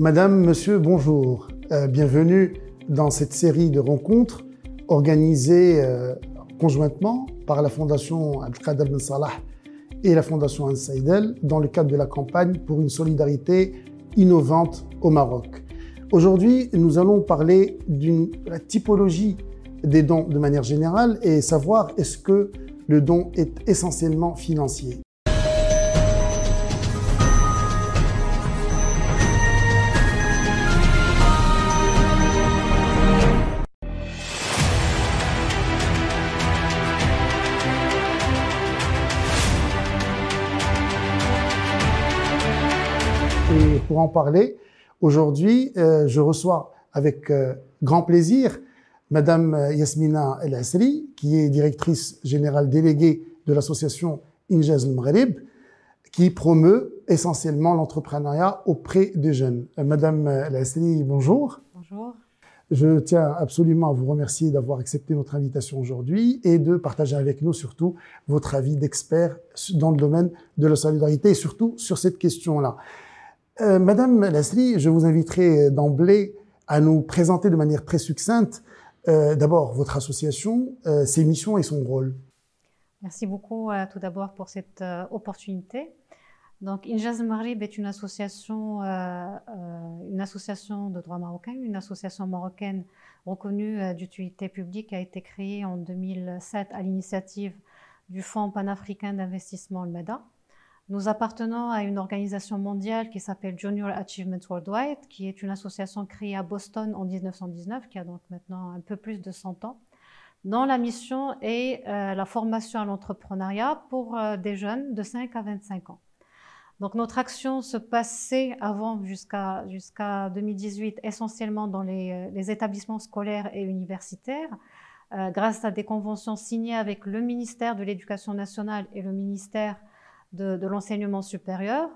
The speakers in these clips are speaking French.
Madame, Monsieur, bonjour. Euh, bienvenue dans cette série de rencontres organisées euh, conjointement par la Fondation Abdelkader Ben Salah et la Fondation Hans Saïdel dans le cadre de la campagne pour une solidarité innovante au Maroc. Aujourd'hui, nous allons parler d'une typologie des dons de manière générale et savoir est-ce que le don est essentiellement financier. Pour en parler, aujourd'hui, euh, je reçois avec euh, grand plaisir Madame euh, Yasmina El Asri, qui est directrice générale déléguée de l'association Injaz Maghrib, qui promeut essentiellement l'entrepreneuriat auprès des jeunes. Madame El Asri, bonjour. Bonjour. Je tiens absolument à vous remercier d'avoir accepté notre invitation aujourd'hui et de partager avec nous surtout votre avis d'expert dans le domaine de la solidarité et surtout sur cette question-là. Euh, Madame Lasri, je vous inviterai d'emblée à nous présenter de manière très succincte euh, d'abord votre association, euh, ses missions et son rôle. Merci beaucoup euh, tout d'abord pour cette euh, opportunité. Donc, Injaz Maghrib est une association, euh, euh, une association de droit marocain, une association marocaine reconnue euh, d'utilité publique qui a été créée en 2007 à l'initiative du Fonds panafricain d'investissement, le MEDA. Nous appartenons à une organisation mondiale qui s'appelle Junior Achievement Worldwide, qui est une association créée à Boston en 1919, qui a donc maintenant un peu plus de 100 ans, dont la mission est euh, la formation à l'entrepreneuriat pour euh, des jeunes de 5 à 25 ans. Donc notre action se passait avant jusqu'à jusqu'à 2018 essentiellement dans les, euh, les établissements scolaires et universitaires, grâce à des conventions signées avec le ministère de l'Éducation nationale et le ministère de, l'enseignement supérieur.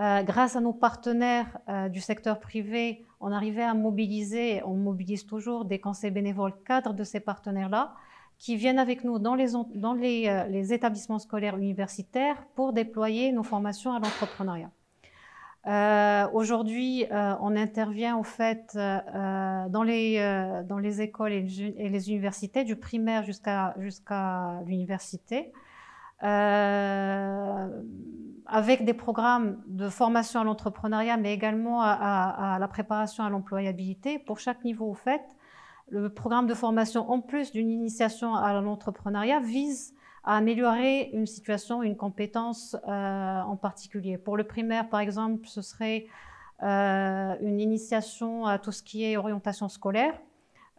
Euh, grâce à nos partenaires euh, du secteur privé, on arrivait à mobiliser, on mobilise toujours des conseils bénévoles cadres de ces partenaires-là, qui viennent avec nous dans les, euh, établissements scolaires universitaires pour déployer nos formations à l'entrepreneuriat. Aujourd'hui, on intervient au fait dans, les, écoles et les, universités, du primaire jusqu'à l'université, avec des programmes de formation à l'entrepreneuriat, mais également à la préparation à l'employabilité. Pour chaque niveau, au fait, le programme de formation, en plus d'une initiation à l'entrepreneuriat, vise à améliorer une situation, une compétence euh, en particulier. Pour le primaire, par exemple, ce serait euh, une initiation à tout ce qui est orientation scolaire.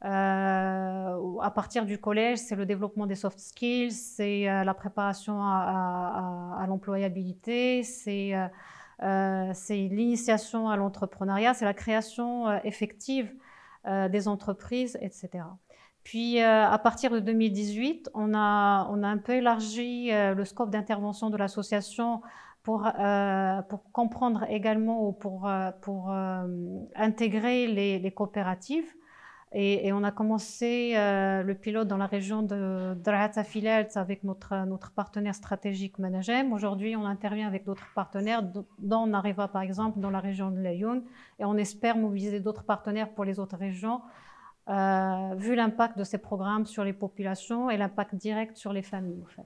Euh, à partir du collège, c'est le développement des soft skills, c'est euh, la préparation à, l'employabilité, c'est euh, euh, l'initiation à l'entrepreneuriat, c'est la création effective des entreprises, etc. Puis, à partir de 2018, on a, un peu élargi le scope d'intervention de l'association pour, comprendre également ou pour, intégrer les coopératives. Et, on a commencé le pilote dans la région de Drahata Filelt avec notre, notre partenaire stratégique Managem. Aujourd'hui, on intervient avec d'autres partenaires, dont on par exemple dans la région de Lyon, et on espère mobiliser d'autres partenaires pour les autres régions euh, vu l'impact de ces programmes sur les populations et l'impact direct sur les familles. En fait.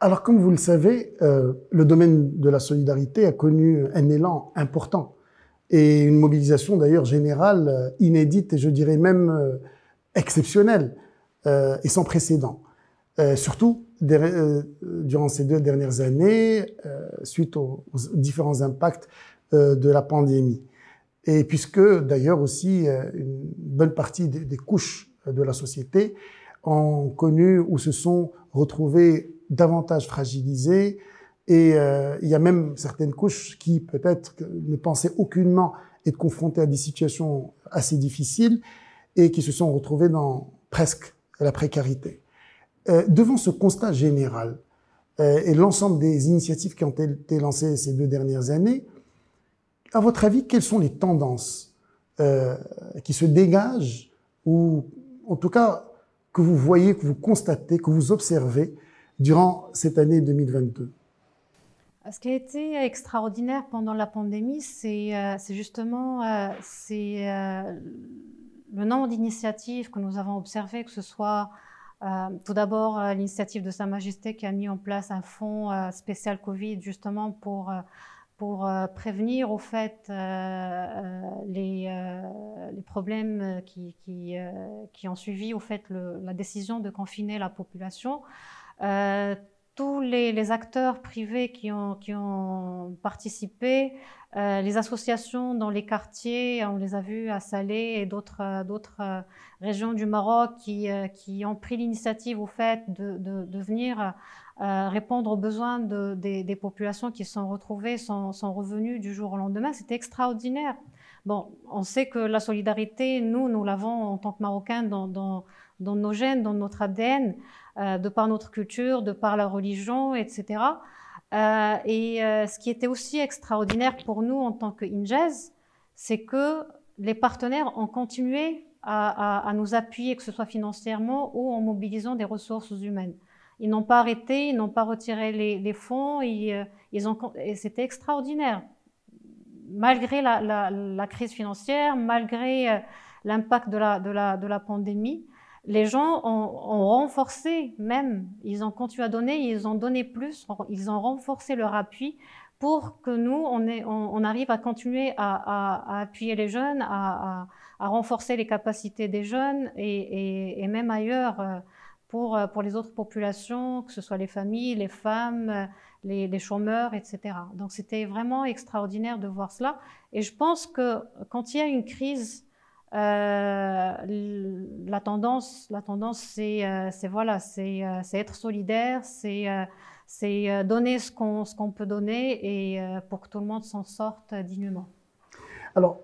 Alors, comme vous le savez, euh, le domaine de la solidarité a connu un élan important et une mobilisation d'ailleurs générale euh, inédite et je dirais même euh, exceptionnelle euh, et sans précédent. Euh, surtout durant ces deux dernières années, suite aux, différents impacts de la pandémie. Et puisque d'ailleurs aussi euh, une bonne partie des, des, couches de la société ont connu ou se sont retrouvées davantage fragilisées, et euh, il y a même certaines couches qui peut-être ne pensaient aucunement être confrontées à des situations assez difficiles et qui se sont retrouvées dans presque la précarité. Euh, devant ce constat général euh, et l'ensemble des initiatives qui ont été lancées ces deux dernières années, à votre avis, quelles sont les tendances euh, qui se dégagent ou en tout cas que vous voyez, que vous constatez, que vous observez durant cette année 2022 Ce qui a été extraordinaire pendant la pandémie, c'est justement c'est le nombre d'initiatives que nous avons observées, que ce soit euh, tout d'abord, euh, l'initiative de Sa Majesté qui a mis en place un fonds euh, spécial Covid justement pour, prévenir au fait les, problèmes qui, ont suivi au fait la décision de confiner la population tous les, acteurs privés qui ont, qui ont participé, euh, les associations dans les quartiers, on les a vus à Salé et d'autres euh, régions du Maroc qui, euh, qui ont pris l'initiative au fait de, de, venir répondre aux besoins de, des, populations qui sont retrouvées sans, revenus du jour au lendemain. C'était extraordinaire. Bon, on sait que la solidarité, nous, nous l'avons en tant que Marocains dans, dans, dans nos gènes, dans notre ADN. Euh, de par notre culture, de par la religion, etc. Euh, et euh, ce qui était aussi extraordinaire pour nous en tant que Injaz, c'est que les partenaires ont continué à, nous appuyer, que ce soit financièrement ou en mobilisant des ressources humaines. Ils n'ont pas arrêté, ils n'ont pas retiré les, fonds, ils, ont, c'était extraordinaire. Malgré la, crise financière, malgré l'impact de la pandémie, les gens ont, renforcé même, ils ont continué à donner, ils ont donné plus, ils ont renforcé leur appui pour que nous, on, arrive à continuer à, appuyer les jeunes, à, renforcer les capacités des jeunes et, même ailleurs euh, pour, pour les autres populations, que ce soit les familles, les femmes, les, les chômeurs, etc. Donc c'était vraiment extraordinaire de voir cela. Et je pense que quand il y a une crise, euh, la tendance, la tendance, c'est, euh, voilà, c'est, euh, être solidaire, c'est, c'est donner ce qu'on, ce qu'on peut donner et pour que tout le monde s'en sorte dignement. Alors,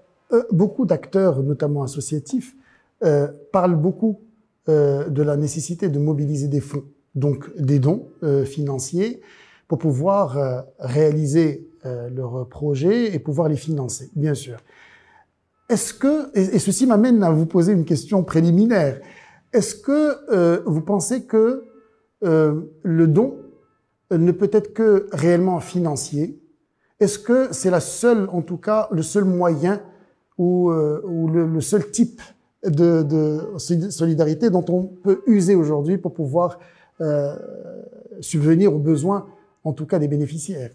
beaucoup d'acteurs, notamment associatifs, parlent beaucoup de la nécessité de mobiliser des fonds, donc des dons financiers, pour pouvoir réaliser leurs projets et pouvoir les financer, bien sûr. Est-ce que, et, ceci m'amène à vous poser une question préliminaire, est-ce que euh, vous pensez que euh, le don ne peut être que réellement financier? Est-ce que c'est la seule, en tout cas, le seul moyen ou, euh, le, seul type de, solidarité dont on peut user aujourd'hui pour pouvoir subvenir aux besoins, en tout cas des bénéficiaires?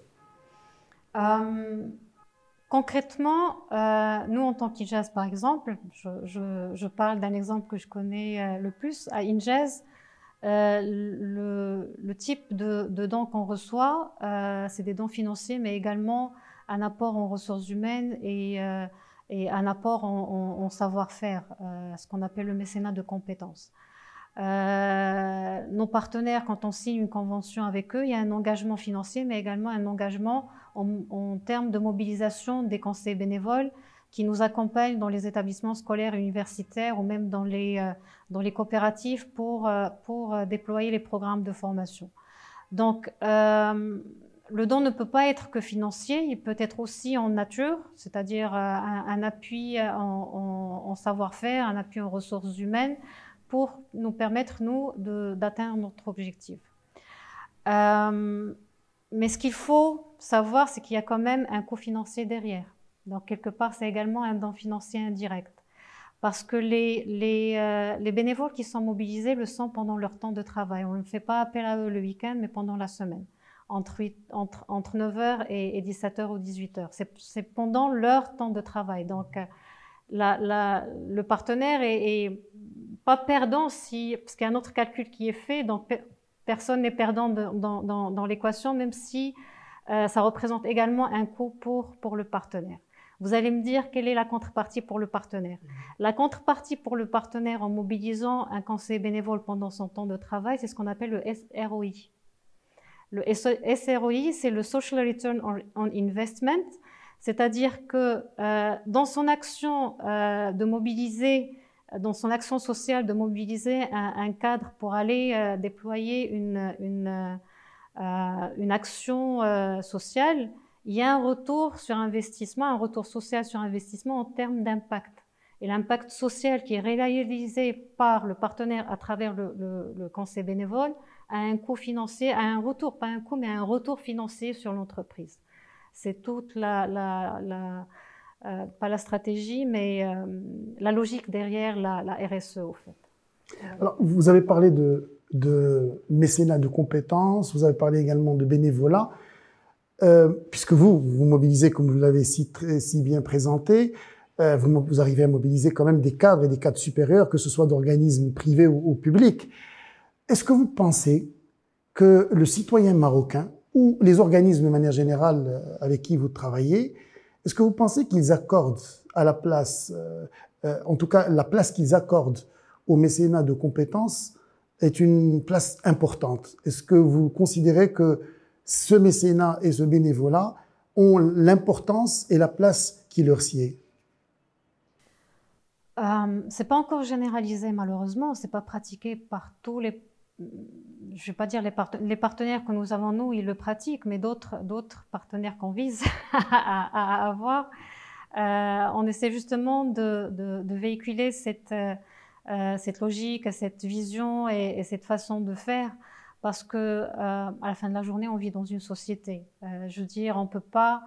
Concrètement, euh, nous en tant qu'Injaz par exemple, je, parle d'un exemple que je connais euh, le plus, à Injaz, euh, le, type de, dons qu'on reçoit, c'est des dons financiers, mais également un apport en ressources humaines et, un apport en savoir-faire, ce qu'on appelle le mécénat de compétences. Nos partenaires, quand on signe une convention avec eux, il y a un engagement financier, mais également un engagement en, termes de mobilisation des conseils bénévoles qui nous accompagnent dans les établissements scolaires et universitaires ou même dans les, euh, dans les coopératives pour, euh, pour déployer les programmes de formation. Donc, le don ne peut pas être que financier, il peut être aussi en nature, c'est-à-dire un, appui en, savoir-faire, un appui en ressources humaines, pour nous permettre, nous, d'atteindre notre objectif. Euh, mais ce qu'il faut savoir, c'est qu'il y a quand même un coût financier derrière. Donc, quelque part, c'est également un don financier indirect. Parce que les, les, euh, les, bénévoles qui sont mobilisés le sont pendant leur temps de travail. On ne fait pas appel à eux le week-end, mais pendant la semaine, entre, entre, entre 9h et, 17h ou 18h. C'est pendant leur temps de travail. Donc, la, la, le partenaire est pas perdant si, parce qu'il y a un autre calcul qui est fait, donc personne n'est perdant dans, dans, l'équation, même si euh, ça représente également un coût pour, pour le partenaire. Vous allez me dire quelle est la contrepartie pour le partenaire. La contrepartie pour le partenaire en mobilisant un conseiller bénévole pendant son temps de travail, c'est ce qu'on appelle le SROI. Le SROI, c'est le Social Return on Investment, c'est-à-dire que euh, dans son action euh, de mobiliser dans son action sociale de mobiliser un, cadre pour aller déployer une, une action euh, sociale, il y a un retour sur investissement, un retour social sur investissement en termes d'impact. Et l'impact social qui est réalisé par le partenaire à travers le, conseil bénévole a un coût financier, a un retour, pas un coût, mais un retour financier sur l'entreprise. C'est toute la, euh, pas la stratégie, mais euh, la logique derrière la, RSE, au fait. Alors, vous avez parlé de, de mécénat de compétences, vous avez parlé également de bénévolat. Euh, puisque vous, vous mobilisez, comme vous l'avez si, si bien présenté, euh, vous, arrivez à mobiliser quand même des cadres et des cadres supérieurs, que ce soit d'organismes privés ou, publics. Est-ce que vous pensez que le citoyen marocain ou les organismes de manière générale euh, avec qui vous travaillez, est-ce que vous pensez qu'ils accordent à la place, en tout cas la place qu'ils accordent au mécénat de compétences est une place importante. Est-ce que vous considérez que ce mécénat et ce bénévolat ont l'importance et la place qui leur sied? Euh, C'est pas encore généralisé malheureusement, c'est pas pratiqué par tous les je vais pas dire les, les, partenaires que nous avons, nous, ils le pratiquent, mais d'autres partenaires qu'on vise à, avoir, euh, on essaie justement de, de, de véhiculer cette, euh, cette logique, cette vision et, et, cette façon de faire, parce que euh, à la fin de la journée, on vit dans une société. Euh, je veux dire, on peut pas,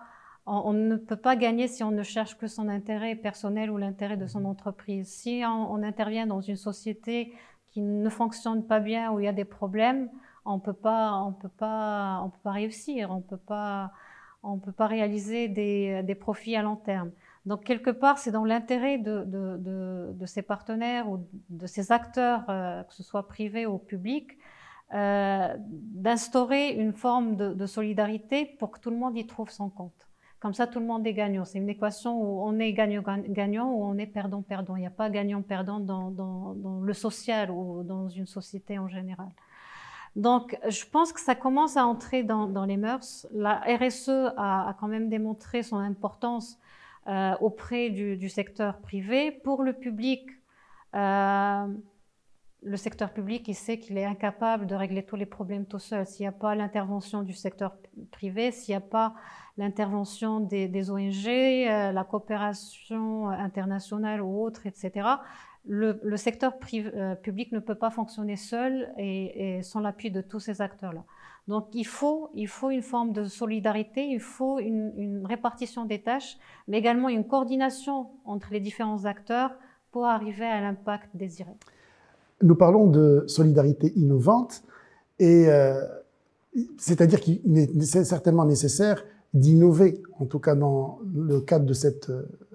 on, on, ne peut pas gagner si on ne cherche que son intérêt personnel ou l'intérêt de son entreprise. Si on, on intervient dans une société qui ne fonctionne pas bien, où il y a des problèmes, on peut pas, on peut pas, on peut pas réussir, on peut pas, on peut pas réaliser des, des profits à long terme. Donc quelque part, c'est dans l'intérêt de, de, de, de, ces partenaires ou de ces acteurs, euh, que ce soit privés ou publics, euh, d'instaurer une forme de, solidarité pour que tout le monde y trouve son compte. Comme ça, tout le monde est gagnant. C'est une équation où on est gagnant-gagnant ou on est perdant-perdant. Il n'y a pas gagnant-perdant dans, dans, le social ou dans une société en général. Donc, je pense que ça commence à entrer dans, les mœurs. La RSE a, quand même démontré son importance euh, auprès du, secteur privé. Pour le public, euh, le secteur public, il sait qu'il est incapable de régler tous les problèmes tout seul. S'il n'y a pas l'intervention du secteur privé, s'il n'y a pas l'intervention des, des, ONG, euh, la coopération internationale ou autre, etc., le, secteur euh, public ne peut pas fonctionner seul et, sans l'appui de tous ces acteurs-là. Donc il faut, il faut une forme de solidarité, il faut une, une répartition des tâches, mais également une coordination entre les différents acteurs pour arriver à l'impact désiré. Nous parlons de solidarité innovante, et euh, c'est-à-dire qu'il est certainement nécessaire d'innover, en tout cas dans le cadre de cette,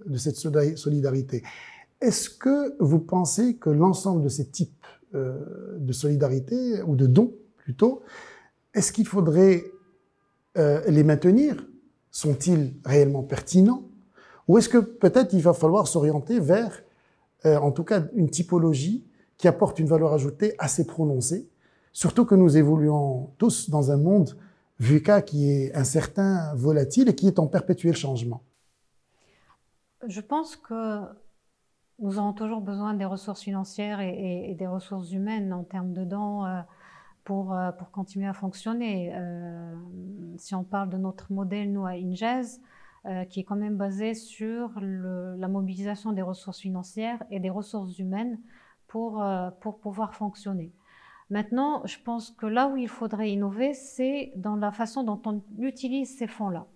de cette solidarité. Est-ce que vous pensez que l'ensemble de ces types euh, de solidarité, ou de dons plutôt, est-ce qu'il faudrait euh, les maintenir? Sont-ils réellement pertinents? Ou est-ce que peut-être il va falloir s'orienter vers, euh, en tout cas, une typologie qui apporte une valeur ajoutée assez prononcée, surtout que nous évoluons tous dans un monde VUCA qui est incertain, volatile et qui est en perpétuel changement. Je pense que nous aurons toujours besoin des ressources financières et, des ressources humaines en termes de dons euh, pour, euh, pour continuer à fonctionner. Euh, si on parle de notre modèle, nous, à Ingez, euh, qui est quand même basé sur la mobilisation des ressources financières et des ressources humaines pour, pour pouvoir fonctionner. Maintenant, je pense que là où il faudrait innover, c'est dans la façon dont on utilise ces fonds-là.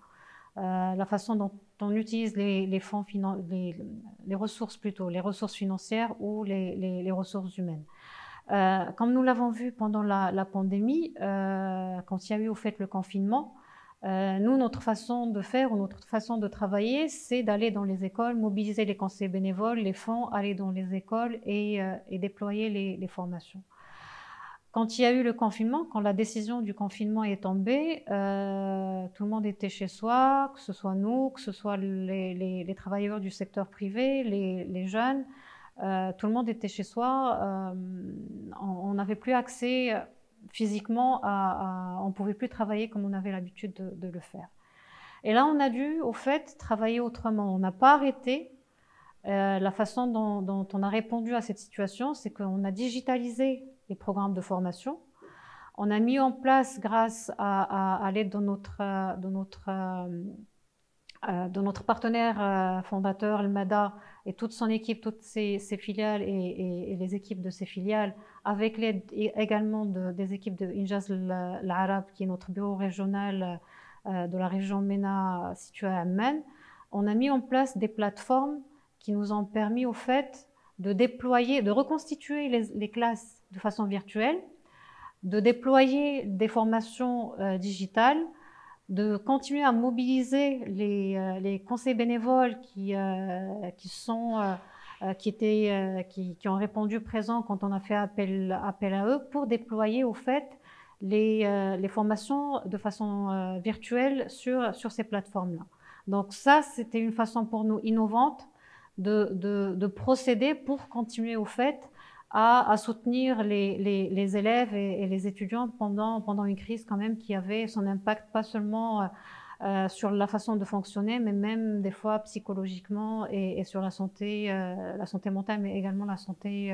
Euh, la façon dont on utilise les, fonds les, ressources plutôt, les ressources financières ou les, ressources humaines. Euh, comme nous l'avons vu pendant la, pandémie, euh, quand il y a eu au fait le confinement, nous, notre façon de faire ou notre façon de travailler, c'est d'aller dans les écoles, mobiliser les conseils bénévoles, les fonds, aller dans les écoles et, déployer les, formations. Quand il y a eu le confinement, quand la décision du confinement est tombée, euh, tout le monde était chez soi, que ce soit nous, que ce soit les, travailleurs du secteur privé, les, jeunes, euh, tout le monde était chez soi. Euh, on n'avait plus accès physiquement, on ne pouvait plus travailler comme on avait l'habitude de, le faire. Et là, on a dû, au fait, travailler autrement. On n'a pas arrêté. La façon dont, dont, on a répondu à cette situation, c'est qu'on a digitalisé les programmes de formation. On a mis en place, grâce à, l'aide de notre, de notre de notre partenaire fondateur, El Mada, et toute son équipe, toutes ses, filiales et, les équipes de ses filiales, avec l'aide également des équipes de Injaz l'Arab, qui est notre bureau régional de la région MENA située à Amman, on a mis en place des plateformes qui nous ont permis au fait de déployer, de reconstituer les, classes de façon virtuelle, de déployer des formations euh, digitales, de continuer à mobiliser les, euh, conseils bénévoles qui, euh, qui sont qui, étaient, qui, ont répondu présent quand on a fait appel, appel à eux pour déployer au fait les, les formations de façon virtuelle sur, sur ces plateformes-là. Donc ça, c'était une façon pour nous innovante de, procéder pour continuer au fait à, soutenir les, élèves et, les étudiants pendant, pendant une crise quand même qui avait son impact pas seulement euh, euh, sur la façon de fonctionner, mais même des fois psychologiquement et, sur la santé, euh, la santé mentale, mais également la santé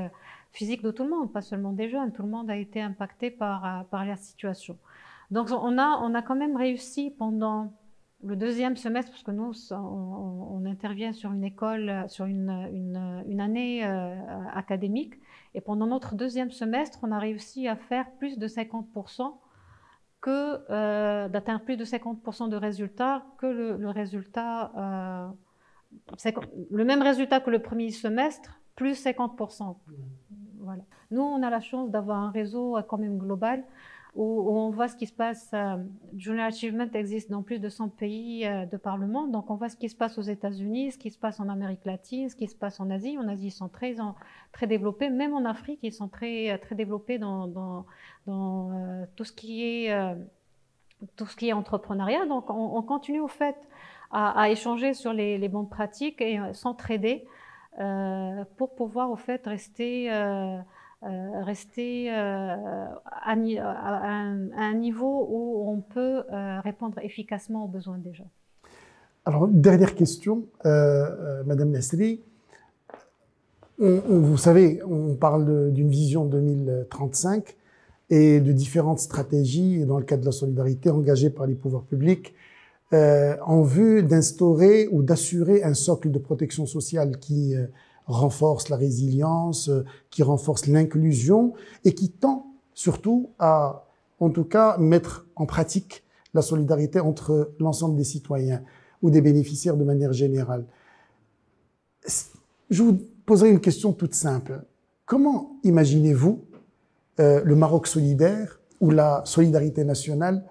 physique de tout le monde, pas seulement des jeunes. Tout le monde a été impacté par, par la situation. Donc on a, on a quand même réussi pendant le deuxième semestre, parce que nous, on, intervient sur une école, sur une, année euh, académique, et pendant notre deuxième semestre, on a réussi à faire plus de 50%, que euh, d'atteindre plus de 50% de résultats que le, résultat, euh, le même résultat que le premier semestre, plus 50%. Voilà. Nous, on a la chance d'avoir un réseau quand même global où, on voit ce qui se passe. Euh, Junior Achievement existe dans plus de 100 pays euh, de par le monde, donc on voit ce qui se passe aux États-Unis, ce qui se passe en Amérique latine, ce qui se passe en Asie. En Asie, ils sont très, très développés, même en Afrique, ils sont très, euh, très développés dans, tout, ce qui est, tout ce qui est entrepreneuriat. Donc on, continue au fait à, échanger sur les, bonnes pratiques et s'entraider pour pouvoir au fait rester rester euh, à, un, niveau où on peut euh, répondre efficacement aux besoins des gens. Alors, dernière question, Madame Nasri. vous savez, on parle d'une vision 2035 et de différentes stratégies dans le cadre de la solidarité engagées par les pouvoirs publics en vue d'instaurer ou d'assurer un socle de protection sociale qui renforce la résilience, euh, qui renforce l'inclusion et qui tend surtout à, en tout cas, mettre en pratique la solidarité entre l'ensemble des citoyens ou des bénéficiaires de manière générale. Je vous poserai une question toute simple. Comment imaginez-vous euh, le Maroc solidaire ou la solidarité nationale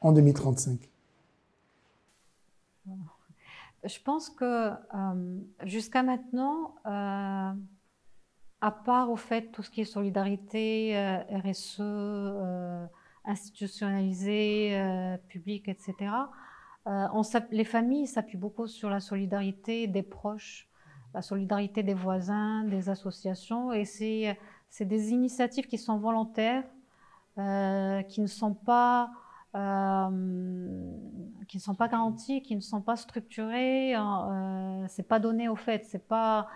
en 2035 je pense que euh, jusqu'à maintenant, euh, à part au fait tout ce qui est solidarité, euh, RSE, institutionnalisé, public, etc., les familles s'appuient beaucoup sur la solidarité des proches, la solidarité des voisins, des associations, et c'est des initiatives qui sont volontaires, qui ne sont pas euh, qui ne sont pas garanties, qui ne sont pas structurées. Euh, c'est pas donné au fait. C'est pas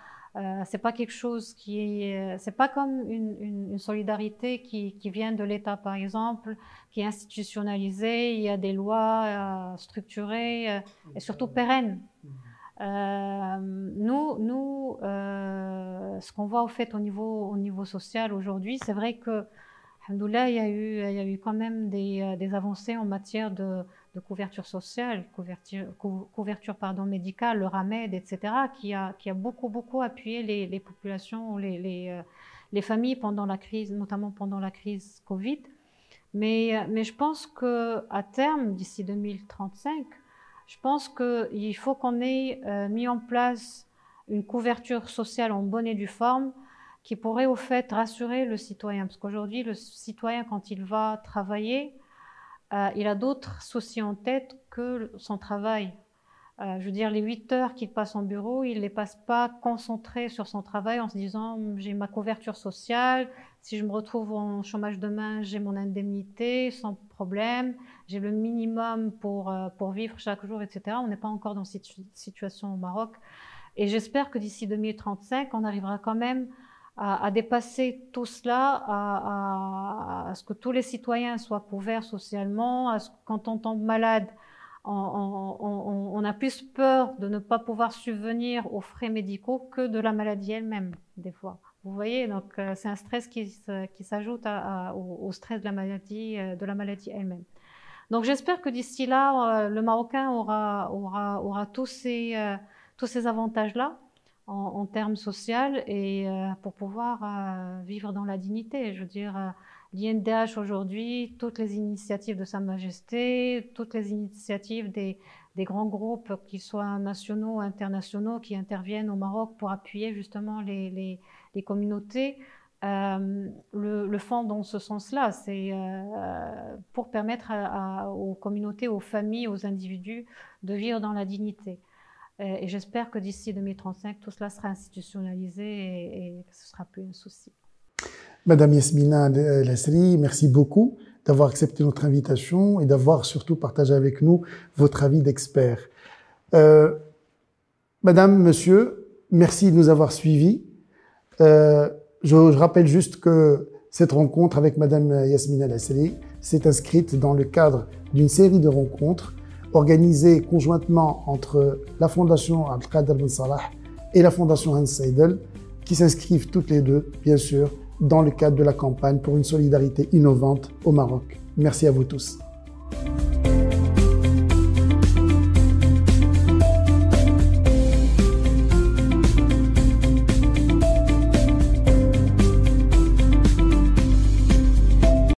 c'est pas quelque chose qui est, c'est pas comme une, solidarité qui, qui, vient de l'État par exemple, qui est institutionnalisée. Il y a des lois structurées et surtout pérennes. nous, nous, ce qu'on voit au fait au niveau, au niveau social aujourd'hui, c'est vrai que Alhamdoulilah, il y a eu, il y a eu quand même des, euh, des avancées en matière de, de couverture sociale, couverture, couverture pardon, médicale, le RAMED, etc., qui a, qui a beaucoup, beaucoup appuyé les, les populations, les, les, euh, les, familles pendant la crise, notamment pendant la crise Covid. Mais, euh, mais je pense qu'à terme, d'ici 2035, je pense qu'il faut qu'on ait mis en place une couverture sociale en bonne et due forme, qui pourrait au fait rassurer le citoyen. Parce qu'aujourd'hui, le citoyen, quand il va travailler, euh, il a d'autres soucis en tête que son travail. Euh, je veux dire, les 8 heures qu'il passe en bureau, il ne les passe pas concentré sur son travail en se disant j'ai ma couverture sociale, si je me retrouve en chômage demain, j'ai mon indemnité sans problème, j'ai le minimum pour, euh, pour vivre chaque jour, etc. On n'est pas encore dans cette situation au Maroc. Et j'espère que d'ici 2035, on arrivera quand même à, dépasser tout cela, à, ce que tous les citoyens soient couverts socialement, à ce que quand on tombe malade, on, a plus peur de ne pas pouvoir subvenir aux frais médicaux que de la maladie elle-même, des fois. Vous voyez, donc euh, c'est un stress qui, s'ajoute au, stress de la maladie, euh, de la maladie elle-même. Donc j'espère que d'ici là, euh, le Marocain aura, aura, aura tous ces, tous ces avantages-là en, termes sociaux et pour pouvoir vivre dans la dignité. Je veux dire, l'INDH aujourd'hui, toutes les initiatives de Sa Majesté, toutes les initiatives des, grands groupes, qu'ils soient nationaux, ou internationaux, qui interviennent au Maroc pour appuyer justement les, communautés, euh, le, font dans ce sens-là. C'est euh, pour permettre aux communautés, aux familles, aux individus de vivre dans la dignité. Euh, et j'espère que d'ici 2035, tout cela sera institutionnalisé et, que ce ne sera plus un souci. Madame Yasmina Lassri, merci beaucoup d'avoir accepté notre invitation et d'avoir surtout partagé avec nous votre avis d'expert. Euh, Madame, Monsieur, merci de nous avoir suivis. Euh, je, je, rappelle juste que cette rencontre avec Madame Yasmina Lasseli s'est inscrite dans le cadre d'une série de rencontres organisées conjointement entre la Fondation Abdelkader Ben Salah et la Fondation Hans Seidel, qui s'inscrivent toutes les deux, bien sûr, dans le cadre de la campagne pour une solidarité innovante au Maroc. Merci à vous tous.